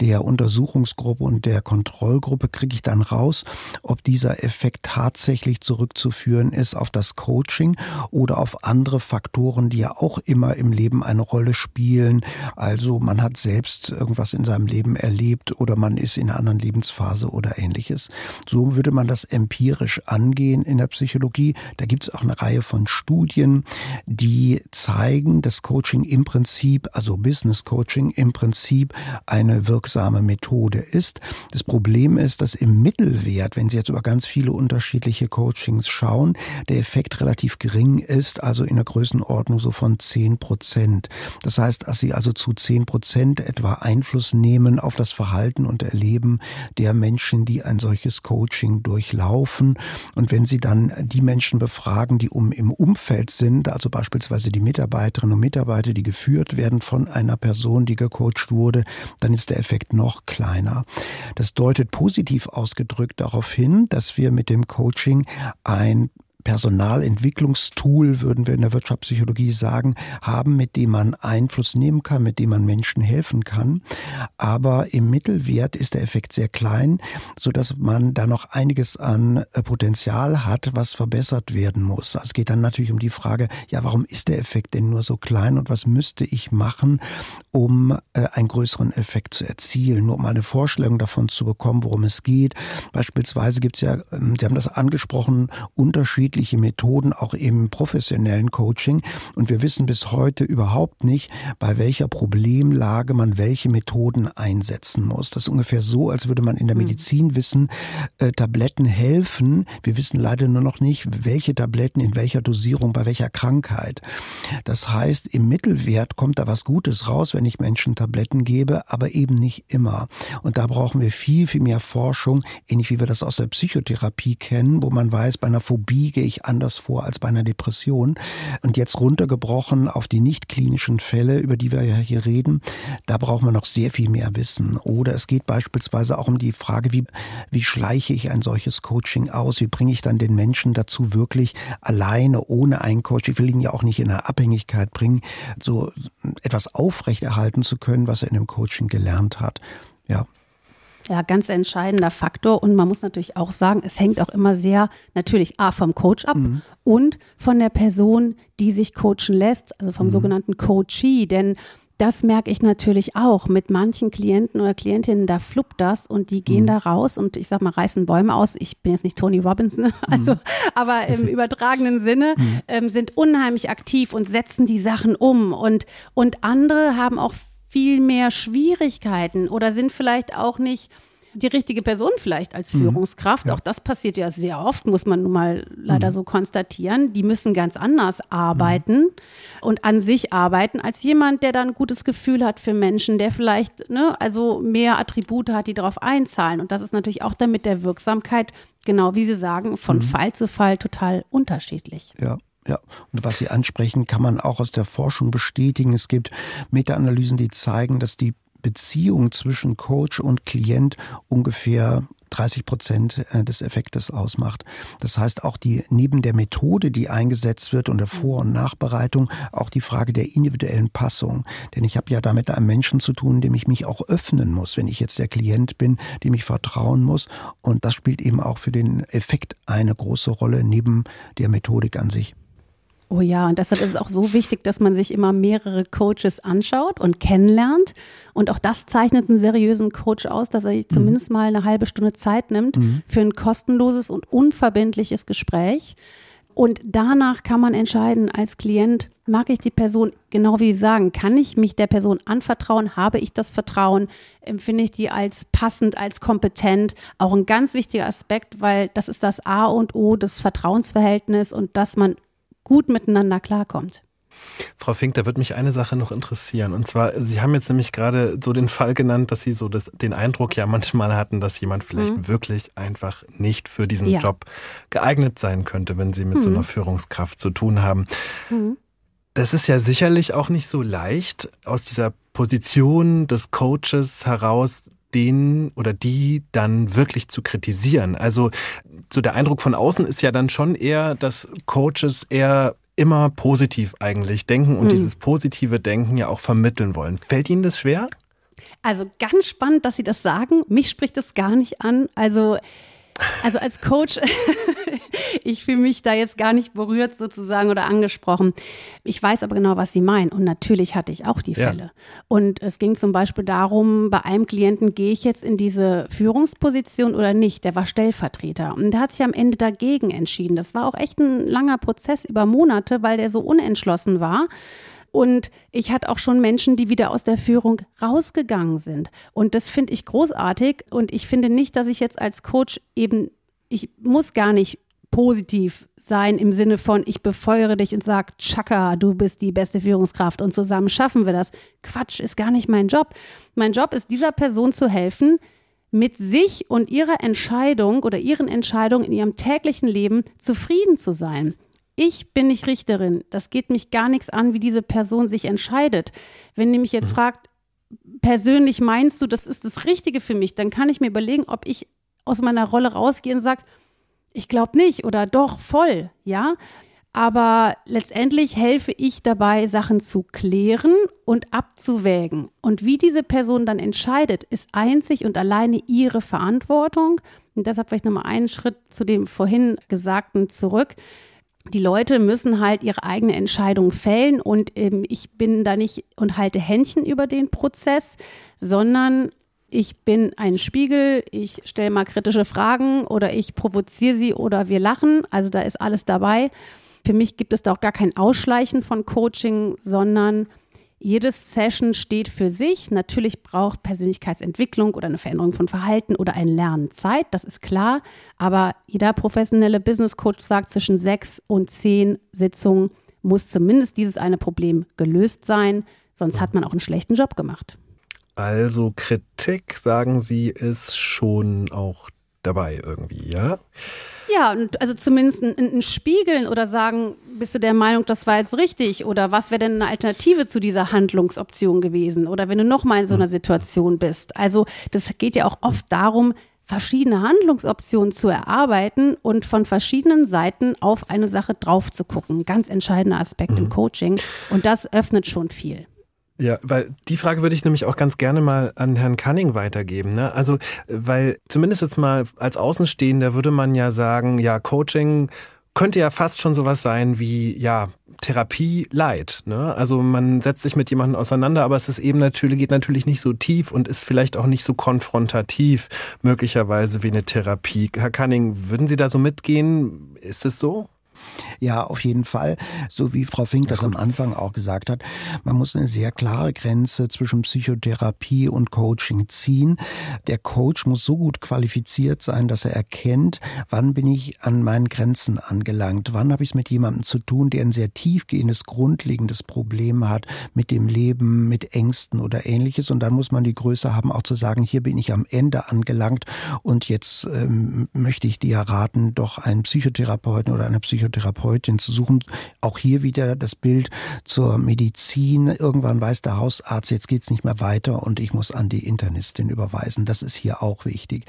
der Untersuchungsgruppe und der Kontrollgruppe kriege ich dann raus, ob dieser Effekt tatsächlich zurückzuführen ist auf das Coaching oder auf andere Faktoren, die ja auch immer im Leben eine Rolle spielen. Also man hat selbst irgendwas in in seinem Leben erlebt oder man ist in einer anderen Lebensphase oder ähnliches. So würde man das empirisch angehen in der Psychologie. Da gibt es auch eine Reihe von Studien, die zeigen, dass Coaching im Prinzip, also Business Coaching im Prinzip eine wirksame Methode ist. Das Problem ist, dass im Mittelwert, wenn Sie jetzt über ganz viele unterschiedliche Coachings schauen, der Effekt relativ gering ist, also in der Größenordnung so von 10 Prozent. Das heißt, dass Sie also zu 10 Prozent etwa Einfluss nehmen auf das Verhalten und Erleben der Menschen, die ein solches Coaching durchlaufen. Und wenn Sie dann die Menschen befragen, die um im Umfeld sind, also beispielsweise die Mitarbeiterinnen und Mitarbeiter, die geführt werden von einer Person, die gecoacht wurde, dann ist der Effekt noch kleiner. Das deutet positiv ausgedrückt darauf hin, dass wir mit dem Coaching ein Personalentwicklungstool, würden wir in der Wirtschaftspsychologie sagen, haben, mit dem man Einfluss nehmen kann, mit dem man Menschen helfen kann. Aber im Mittelwert ist der Effekt sehr klein, so dass man da noch einiges an äh, Potenzial hat, was verbessert werden muss. Also es geht dann natürlich um die Frage, ja, warum ist der Effekt denn nur so klein und was müsste ich machen, um äh, einen größeren Effekt zu erzielen? Nur um eine Vorstellung davon zu bekommen, worum es geht. Beispielsweise gibt es ja, ähm, Sie haben das angesprochen, Unterschied unterschiedliche Methoden auch im professionellen Coaching und wir wissen bis heute überhaupt nicht, bei welcher Problemlage man welche Methoden einsetzen muss. Das ist ungefähr so, als würde man in der hm. Medizin wissen, äh, Tabletten helfen. Wir wissen leider nur noch nicht, welche Tabletten in welcher Dosierung bei welcher Krankheit. Das heißt, im Mittelwert kommt da was Gutes raus, wenn ich Menschen Tabletten gebe, aber eben nicht immer. Und da brauchen wir viel, viel mehr Forschung, ähnlich wie wir das aus der Psychotherapie kennen, wo man weiß, bei einer Phobie gehe ich anders vor als bei einer Depression. Und jetzt runtergebrochen auf die nicht klinischen Fälle, über die wir ja hier reden, da braucht man noch sehr viel mehr Wissen. Oder es geht beispielsweise auch um die Frage, wie, wie schleiche ich ein solches Coaching aus? Wie bringe ich dann den Menschen dazu, wirklich alleine, ohne einen Coach, ich will ihn ja auch nicht in eine Abhängigkeit bringen, so etwas aufrechterhalten zu können, was er in dem Coaching gelernt hat. Ja, ja, ganz entscheidender Faktor. Und man muss natürlich auch sagen, es hängt auch immer sehr natürlich A vom Coach ab mhm. und von der Person, die sich coachen lässt, also vom mhm. sogenannten Coachee. Denn das merke ich natürlich auch mit manchen Klienten oder Klientinnen, da fluppt das und die gehen mhm. da raus und ich sag mal, reißen Bäume aus. Ich bin jetzt nicht Tony Robbins, ne? also, mhm. aber im übertragenen Sinne mhm. ähm, sind unheimlich aktiv und setzen die Sachen um und, und andere haben auch viel mehr Schwierigkeiten oder sind vielleicht auch nicht die richtige Person vielleicht als mhm. Führungskraft. Ja. Auch das passiert ja sehr oft, muss man nun mal leider mhm. so konstatieren. Die müssen ganz anders arbeiten mhm. und an sich arbeiten als jemand, der dann ein gutes Gefühl hat für Menschen, der vielleicht ne, also mehr Attribute hat, die darauf einzahlen. Und das ist natürlich auch dann mit der Wirksamkeit, genau wie Sie sagen, von mhm. Fall zu Fall total unterschiedlich. Ja. Ja, und was Sie ansprechen, kann man auch aus der Forschung bestätigen. Es gibt Meta-Analysen, die zeigen, dass die Beziehung zwischen Coach und Klient ungefähr 30 Prozent äh, des Effektes ausmacht. Das heißt, auch die, neben der Methode, die eingesetzt wird und der Vor- und Nachbereitung, auch die Frage der individuellen Passung. Denn ich habe ja da mit einem Menschen zu tun, dem ich mich auch öffnen muss, wenn ich jetzt der Klient bin, dem ich vertrauen muss. Und das spielt eben auch für den Effekt eine große Rolle neben der Methodik an sich. Oh ja, und deshalb ist es auch so wichtig, dass man sich immer mehrere Coaches anschaut und kennenlernt. Und auch das zeichnet einen seriösen Coach aus, dass er sich mhm. zumindest mal eine halbe Stunde Zeit nimmt mhm. für ein kostenloses und unverbindliches Gespräch. Und danach kann man entscheiden, als Klient, mag ich die Person, genau wie Sie sagen, kann ich mich der Person anvertrauen? Habe ich das Vertrauen? Empfinde ich die als passend, als kompetent? Auch ein ganz wichtiger Aspekt, weil das ist das A und O des Vertrauensverhältnisses und dass man gut miteinander klarkommt. Frau Fink, da würde mich eine Sache noch interessieren. Und zwar, Sie haben jetzt nämlich gerade so den Fall genannt, dass Sie so das, den Eindruck ja manchmal hatten, dass jemand vielleicht mhm. wirklich einfach nicht für diesen ja. Job geeignet sein könnte, wenn Sie mit mhm. so einer Führungskraft zu tun haben. Mhm. Das ist ja sicherlich auch nicht so leicht, aus dieser Position des Coaches heraus den oder die dann wirklich zu kritisieren. Also so der Eindruck von außen ist ja dann schon eher, dass Coaches eher immer positiv eigentlich denken und mhm. dieses positive Denken ja auch vermitteln wollen. Fällt Ihnen das schwer? Also ganz spannend, dass Sie das sagen. Mich spricht das gar nicht an. Also also als Coach, ich fühle mich da jetzt gar nicht berührt sozusagen oder angesprochen. Ich weiß aber genau, was Sie meinen. Und natürlich hatte ich auch die Fälle. Ja. Und es ging zum Beispiel darum, bei einem Klienten gehe ich jetzt in diese Führungsposition oder nicht. Der war Stellvertreter. Und der hat sich am Ende dagegen entschieden. Das war auch echt ein langer Prozess über Monate, weil der so unentschlossen war. Und ich hatte auch schon Menschen, die wieder aus der Führung rausgegangen sind. Und das finde ich großartig. Und ich finde nicht, dass ich jetzt als Coach eben, ich muss gar nicht positiv sein im Sinne von, ich befeuere dich und sage, Chaka, du bist die beste Führungskraft und zusammen schaffen wir das. Quatsch, ist gar nicht mein Job. Mein Job ist, dieser Person zu helfen, mit sich und ihrer Entscheidung oder ihren Entscheidungen in ihrem täglichen Leben zufrieden zu sein. Ich bin nicht Richterin. Das geht mich gar nichts an, wie diese Person sich entscheidet. Wenn die mich jetzt mhm. fragt, persönlich meinst du, das ist das Richtige für mich, dann kann ich mir überlegen, ob ich aus meiner Rolle rausgehe und sage, ich glaube nicht oder doch voll, ja. Aber letztendlich helfe ich dabei, Sachen zu klären und abzuwägen. Und wie diese Person dann entscheidet, ist einzig und alleine ihre Verantwortung. Und deshalb vielleicht nochmal einen Schritt zu dem vorhin Gesagten zurück die Leute müssen halt ihre eigene Entscheidung fällen und ähm, ich bin da nicht und halte Händchen über den Prozess, sondern ich bin ein Spiegel, ich stelle mal kritische Fragen oder ich provoziere sie oder wir lachen. Also da ist alles dabei. Für mich gibt es da auch gar kein Ausschleichen von Coaching, sondern jedes Session steht für sich. Natürlich braucht Persönlichkeitsentwicklung oder eine Veränderung von Verhalten oder ein Lernen Zeit, das ist klar. Aber jeder professionelle Business Coach sagt, zwischen sechs und zehn Sitzungen muss zumindest dieses eine Problem gelöst sein, sonst hat man auch einen schlechten Job gemacht. Also Kritik, sagen Sie, ist schon auch dabei irgendwie, ja? Ja, und also zumindest ein, ein, Spiegeln oder sagen, bist du der Meinung, das war jetzt richtig? Oder was wäre denn eine Alternative zu dieser Handlungsoption gewesen? Oder wenn du nochmal in so einer hm. Situation bist. Also das geht ja auch oft darum, verschiedene Handlungsoptionen zu erarbeiten und von verschiedenen Seiten auf eine Sache drauf zu gucken. Ganz entscheidender Aspekt mhm. im Coaching. Und das öffnet schon viel. Ja, weil die Frage würde ich nämlich auch ganz gerne mal an Herrn Cunning weitergeben. Ne? Also, weil zumindest jetzt mal als Außenstehender würde man ja sagen, ja, Coaching könnte ja fast schon sowas sein wie, ja, Therapie light. Ne? Also man setzt sich mit jemandem auseinander, aber es ist eben natürlich, geht natürlich nicht so tief und ist vielleicht auch nicht so konfrontativ, möglicherweise wie eine Therapie. Herr Cunning, würden Sie da so mitgehen? Ist es so? Ja, auf jeden Fall. So wie Frau Fink das am Anfang auch gesagt hat, man muss eine sehr klare Grenze zwischen Psychotherapie und Coaching ziehen. Der Coach muss so gut qualifiziert sein, dass er erkennt, wann bin ich an meinen Grenzen angelangt, wann habe ich es mit jemandem zu tun, der ein sehr tiefgehendes, grundlegendes Problem hat mit dem Leben, mit Ängsten oder ähnliches. Und dann muss man die Größe haben, auch zu sagen, hier bin ich am Ende angelangt und jetzt ähm, möchte ich dir raten, doch einen Psychotherapeuten oder eine Psychotherapeutin Therapeutin zu suchen. Auch hier wieder das Bild zur Medizin. Irgendwann weiß der Hausarzt, jetzt geht's nicht mehr weiter und ich muss an die Internistin überweisen. Das ist hier auch wichtig.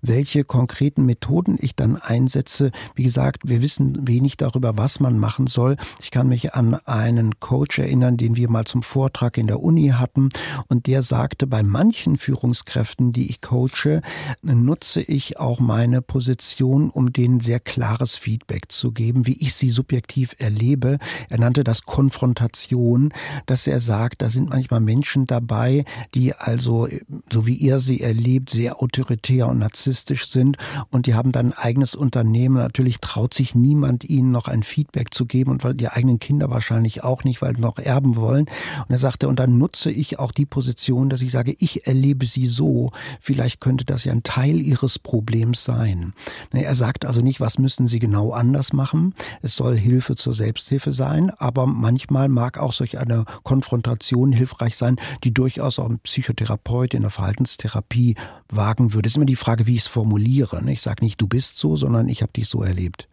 Welche konkreten Methoden ich dann einsetze, wie gesagt, wir wissen wenig darüber, was man machen soll. Ich kann mich an einen Coach erinnern, den wir mal zum Vortrag in der Uni hatten und der sagte, bei manchen Führungskräften, die ich coache, nutze ich auch meine Position, um denen sehr klares Feedback zu geben, wie ich sie subjektiv erlebe. Er nannte das Konfrontation, dass er sagt, da sind manchmal Menschen dabei, die also, so wie er sie erlebt, sehr autoritär und narzisstisch sind und die haben dann ein eigenes Unternehmen. Natürlich traut sich niemand ihnen noch ein Feedback zu geben und die eigenen Kinder wahrscheinlich auch nicht, weil sie noch erben wollen. Und er sagte, und dann nutze ich auch die Position, dass ich sage, ich erlebe sie so. Vielleicht könnte das ja ein Teil ihres Problems sein. Er sagt also nicht, was müssen sie genau anders machen, es soll Hilfe zur Selbsthilfe sein, aber manchmal mag auch solch eine Konfrontation hilfreich sein, die durchaus auch ein Psychotherapeut in der Verhaltenstherapie wagen würde. Es ist immer die Frage, wie ich es formuliere. Ich sage nicht, du bist so, sondern ich habe dich so erlebt.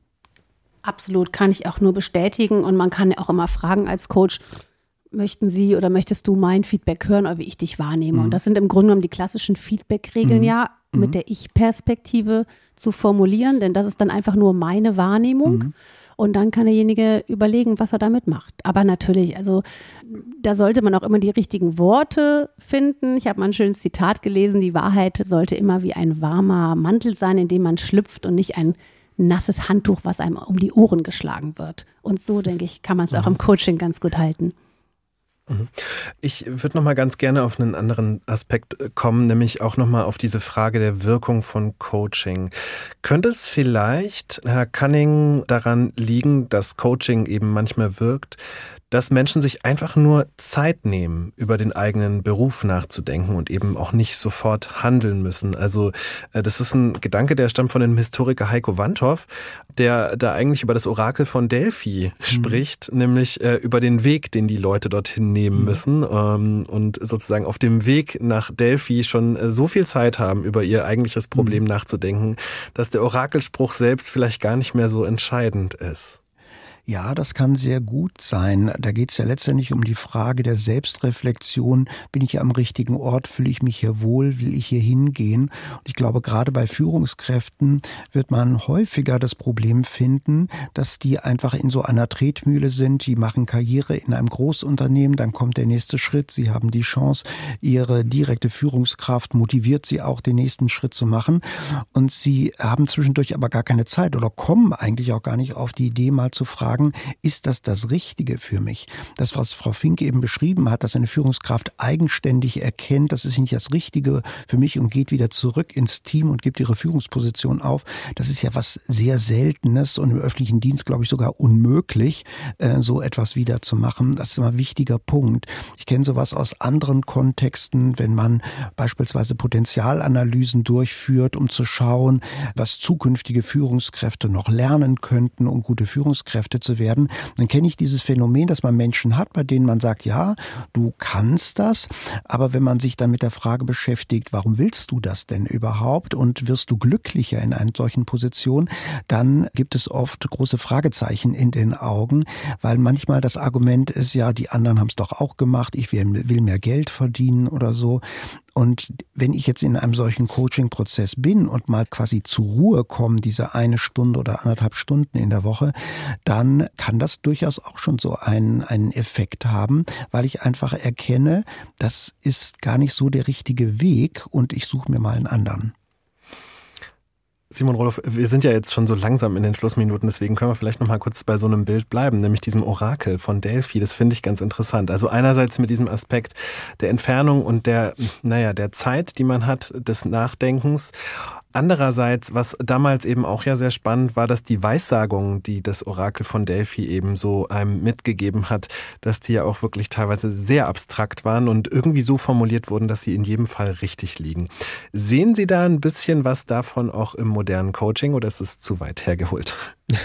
Absolut, kann ich auch nur bestätigen. Und man kann ja auch immer fragen als Coach, möchten Sie oder möchtest du mein Feedback hören oder wie ich dich wahrnehme? Mhm. Und das sind im Grunde genommen die klassischen Feedback-Regeln mhm. ja mit mhm. der Ich-Perspektive zu formulieren, denn das ist dann einfach nur meine Wahrnehmung. Und dann kann derjenige überlegen, was er damit macht. Aber natürlich, also da sollte man auch immer die richtigen Worte finden. Ich habe mal ein schönes Zitat gelesen, die Wahrheit sollte immer wie ein warmer Mantel sein, in dem man schlüpft und nicht ein nasses Handtuch, was einem um die Ohren geschlagen wird. Und so, denke ich, kann man es auch im Coaching ganz gut halten. Mhm. Ich würde noch mal ganz gerne auf einen anderen Aspekt äh, kommen, nämlich auch noch mal auf diese Frage der Wirkung von Coaching. Könnte es vielleicht, Herr Cunning, daran liegen, dass Coaching eben manchmal wirkt, dass Menschen sich einfach nur Zeit nehmen, über den eigenen Beruf nachzudenken und eben auch nicht sofort handeln müssen. Also äh, das ist ein Gedanke, der stammt von dem Historiker Heiko Wandhoff, der da eigentlich über das Orakel von Delphi mhm. spricht, nämlich äh, über den Weg, den die Leute dorthin nehmen mhm. müssen ähm, und sozusagen auf dem Weg nach Delphi schon äh, so viel Zeit haben, über ihr eigentliches Problem mhm. nachzudenken, dass der Orakelspruch selbst vielleicht gar nicht mehr so entscheidend ist. Ja, das kann sehr gut sein. Da geht es ja letztendlich um die Frage der Selbstreflexion. Bin ich am richtigen Ort? Fühle ich mich hier wohl? Will ich hier hingehen? Und ich glaube, gerade bei Führungskräften wird man häufiger das Problem finden, dass die einfach in so einer Tretmühle sind. Die machen Karriere in einem Großunternehmen. Dann kommt der nächste Schritt. Sie haben die Chance, ihre direkte Führungskraft motiviert sie auch, den nächsten Schritt zu machen. Und sie haben zwischendurch aber gar keine Zeit oder kommen eigentlich auch gar nicht auf die Idee, mal zu fragen, fragen, ist das das Richtige für mich? Das, was Frau Fink eben beschrieben hat, dass eine Führungskraft eigenständig erkennt, das ist nicht das Richtige für mich und geht wieder zurück ins Team und gibt ihre Führungsposition auf, das ist ja was sehr Seltenes und im öffentlichen Dienst, glaube ich, sogar unmöglich, äh, so etwas wieder zu machen. Das ist immer ein wichtiger Punkt. Ich kenne sowas aus anderen Kontexten, wenn man beispielsweise Potenzialanalysen durchführt, um zu schauen, was zukünftige Führungskräfte noch lernen könnten, um gute Führungskräfte zu werden, dann kenne ich dieses Phänomen, dass man Menschen hat, bei denen man sagt, ja, du kannst das, aber wenn man sich dann mit der Frage beschäftigt, warum willst du das denn überhaupt und wirst du glücklicher in einer solchen Position, dann gibt es oft große Fragezeichen in den Augen, weil manchmal das Argument ist, ja, die anderen haben es doch auch gemacht, ich will, mehr Geld verdienen oder so. Und wenn ich jetzt in einem solchen Coaching-Prozess bin und mal quasi zur Ruhe komme, diese eine Stunde oder anderthalb Stunden in der Woche, dann kann das durchaus auch schon so einen, einen Effekt haben, weil ich einfach erkenne, das ist gar nicht so der richtige Weg und ich suche mir mal einen anderen. Simon Roloff, wir sind ja jetzt schon so langsam in den Schlussminuten, deswegen können wir vielleicht noch mal kurz bei so einem Bild bleiben, nämlich diesem Orakel von Delphi. Das finde ich ganz interessant. Also einerseits mit diesem Aspekt der Entfernung und der, naja, der Zeit, die man hat, des Nachdenkens Andererseits, was damals eben auch ja sehr spannend war, dass die Weissagungen, die das Orakel von Delphi eben so einem mitgegeben hat, dass die ja auch wirklich teilweise sehr abstrakt waren und irgendwie so formuliert wurden, dass sie in jedem Fall richtig liegen. Sehen Sie da ein bisschen was davon auch im modernen Coaching oder ist es zu weit hergeholt?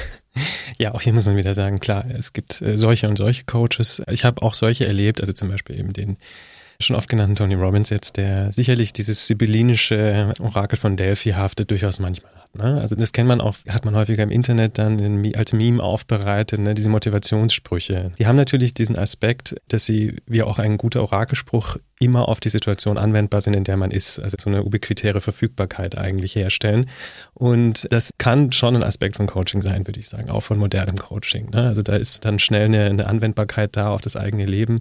Ja, auch hier muss man wieder sagen, klar, es gibt äh, solche und solche Coaches. Ich habe auch solche erlebt, also zum Beispiel eben den schon oft genannten Tony Robbins jetzt, der sicherlich dieses sibyllinische Orakel von Delphi haftet durchaus manchmal hat. Ne? Also das kennt man auch, hat man häufiger im Internet dann in, als Meme aufbereitet, ne? diese Motivationssprüche. Die haben natürlich diesen Aspekt, dass sie, wie auch ein guter Orakelspruch, immer auf die Situation anwendbar sind, in der man ist. Also so eine ubiquitäre Verfügbarkeit eigentlich herstellen. Und das kann schon ein Aspekt von Coaching sein, würde ich sagen, auch von modernem Coaching. Ne? Also da ist dann schnell eine, eine Anwendbarkeit da auf das eigene Leben.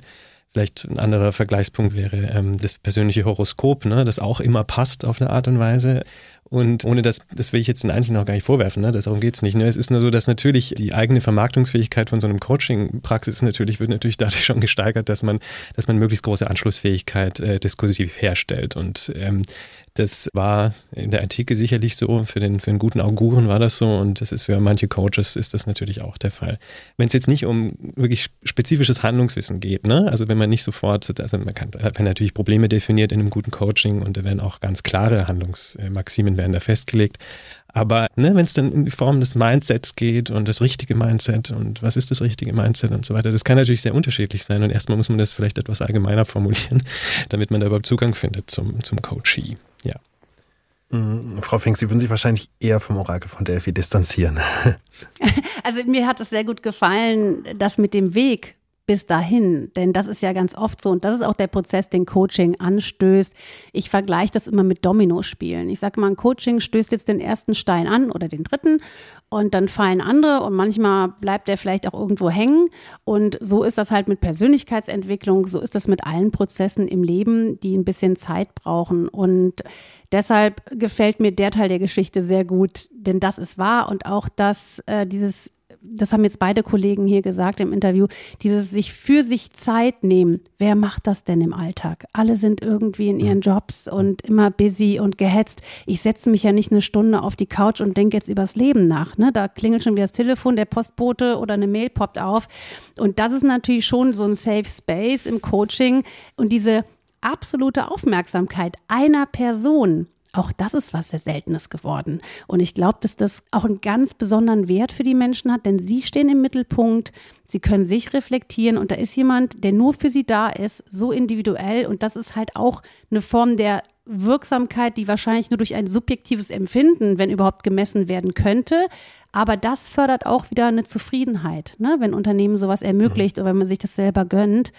Vielleicht ein anderer Vergleichspunkt wäre ähm, das persönliche Horoskop, ne, das auch immer passt auf eine Art und Weise. Und ohne das, das will ich jetzt den Einzelnen auch gar nicht vorwerfen, ne? darum geht es nicht. Ne? Es ist nur so, dass natürlich die eigene Vermarktungsfähigkeit von so einem Coaching-Praxis natürlich, wird natürlich dadurch schon gesteigert, dass man, dass man möglichst große Anschlussfähigkeit äh, diskursiv herstellt. Und ähm, das war in der Antike sicherlich so, für den, für den guten Auguren war das so und das ist für manche Coaches ist das natürlich auch der Fall. Wenn es jetzt nicht um wirklich spezifisches Handlungswissen geht, ne? also wenn man nicht sofort, also man kann, hat man natürlich Probleme definiert in einem guten Coaching und da werden auch ganz klare Handlungsmaximen werden da festgelegt, aber ne, wenn es dann in die Form des Mindsets geht und das richtige Mindset und was ist das richtige Mindset und so weiter, das kann natürlich sehr unterschiedlich sein. Und erstmal muss man das vielleicht etwas allgemeiner formulieren, damit man da überhaupt Zugang findet zum, zum Coachee. Ja. Mhm. Frau Fink, Sie würden sich wahrscheinlich eher vom Orakel von Delphi distanzieren. Also mir hat es sehr gut gefallen, dass mit dem Weg bis dahin. Denn das ist ja ganz oft so und das ist auch der Prozess, den Coaching anstößt. Ich vergleiche das immer mit Dominospielen. Ich sage mal, ein Coaching stößt jetzt den ersten Stein an oder den dritten und dann fallen andere und manchmal bleibt der vielleicht auch irgendwo hängen. Und so ist das halt mit Persönlichkeitsentwicklung, so ist das mit allen Prozessen im Leben, die ein bisschen Zeit brauchen. Und deshalb gefällt mir der Teil der Geschichte sehr gut, denn das ist wahr und auch dass äh, dieses das haben jetzt beide Kollegen hier gesagt im Interview, dieses sich für sich Zeit nehmen. Wer macht das denn im Alltag? Alle sind irgendwie in ihren Jobs und immer busy und gehetzt. Ich setze mich ja nicht eine Stunde auf die Couch und denke jetzt übers Leben nach. Ne? Da klingelt schon wieder das Telefon, der Postbote oder eine Mail poppt auf. Und das ist natürlich schon so ein Safe Space im Coaching. Und diese absolute Aufmerksamkeit einer Person, auch das ist was sehr Seltenes geworden. Und ich glaube, dass das auch einen ganz besonderen Wert für die Menschen hat, denn sie stehen im Mittelpunkt, sie können sich reflektieren und da ist jemand, der nur für sie da ist, so individuell und das ist halt auch eine Form der Wirksamkeit, die wahrscheinlich nur durch ein subjektives Empfinden, wenn überhaupt, gemessen werden könnte. Aber das fördert auch wieder eine Zufriedenheit, ne? wenn Unternehmen sowas ermöglicht oder wenn man sich das selber gönnt.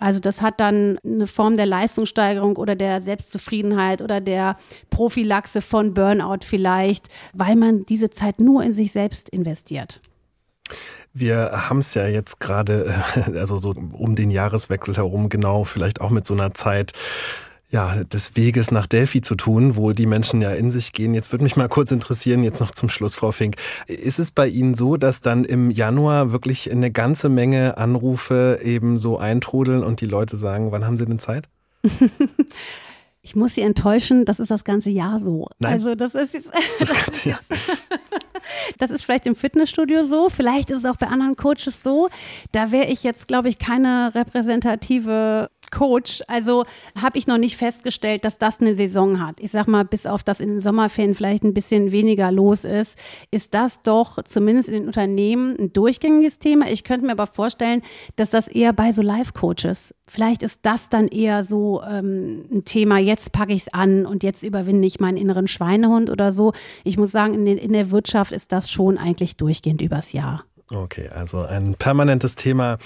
Also das hat dann eine Form der Leistungssteigerung oder der Selbstzufriedenheit oder der Prophylaxe von Burnout vielleicht, weil man diese Zeit nur in sich selbst investiert. Wir haben es ja jetzt gerade, also so um den Jahreswechsel herum genau, vielleicht auch mit so einer Zeit ja, des Weges nach Delphi zu tun, wo die Menschen ja in sich gehen. Jetzt würde mich mal kurz interessieren, jetzt noch zum Schluss, Frau Fink. Ist es bei Ihnen so, dass dann im Januar wirklich eine ganze Menge Anrufe eben so eintrudeln und die Leute sagen, wann haben Sie denn Zeit? Ich muss Sie enttäuschen, das ist das ganze Jahr so. Nein. Also das ist jetzt, das, das, ist jetzt, das ist vielleicht im Fitnessstudio so, vielleicht ist es auch bei anderen Coaches so. Da wäre ich jetzt, glaube ich, keine repräsentative Coach. Also habe ich noch nicht festgestellt, dass das eine Saison hat. Ich sag mal, bis auf das in den Sommerferien vielleicht ein bisschen weniger los ist, ist das doch zumindest in den Unternehmen ein durchgängiges Thema. Ich könnte mir aber vorstellen, dass das eher bei so Live-Coaches, vielleicht ist das dann eher so ähm, ein Thema, jetzt packe ich es an und jetzt überwinde ich meinen inneren Schweinehund oder so. Ich muss sagen, in, den, in der Wirtschaft ist das schon eigentlich durchgehend übers Jahr. Okay, also ein permanentes Thema.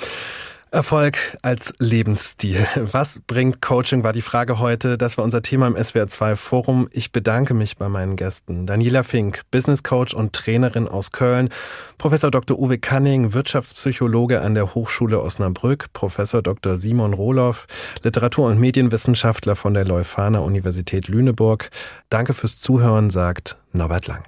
Erfolg als Lebensstil. Was bringt Coaching, war die Frage heute. Das war unser Thema im SWR2 Forum. Ich bedanke mich bei meinen Gästen. Daniela Fink, Business Coach und Trainerin aus Köln. Professor Dr. Uwe Canning, Wirtschaftspsychologe an der Hochschule Osnabrück. Professor Dr. Simon Rohloff, Literatur- und Medienwissenschaftler von der Leuphana Universität Lüneburg. Danke fürs Zuhören, sagt Norbert Lang.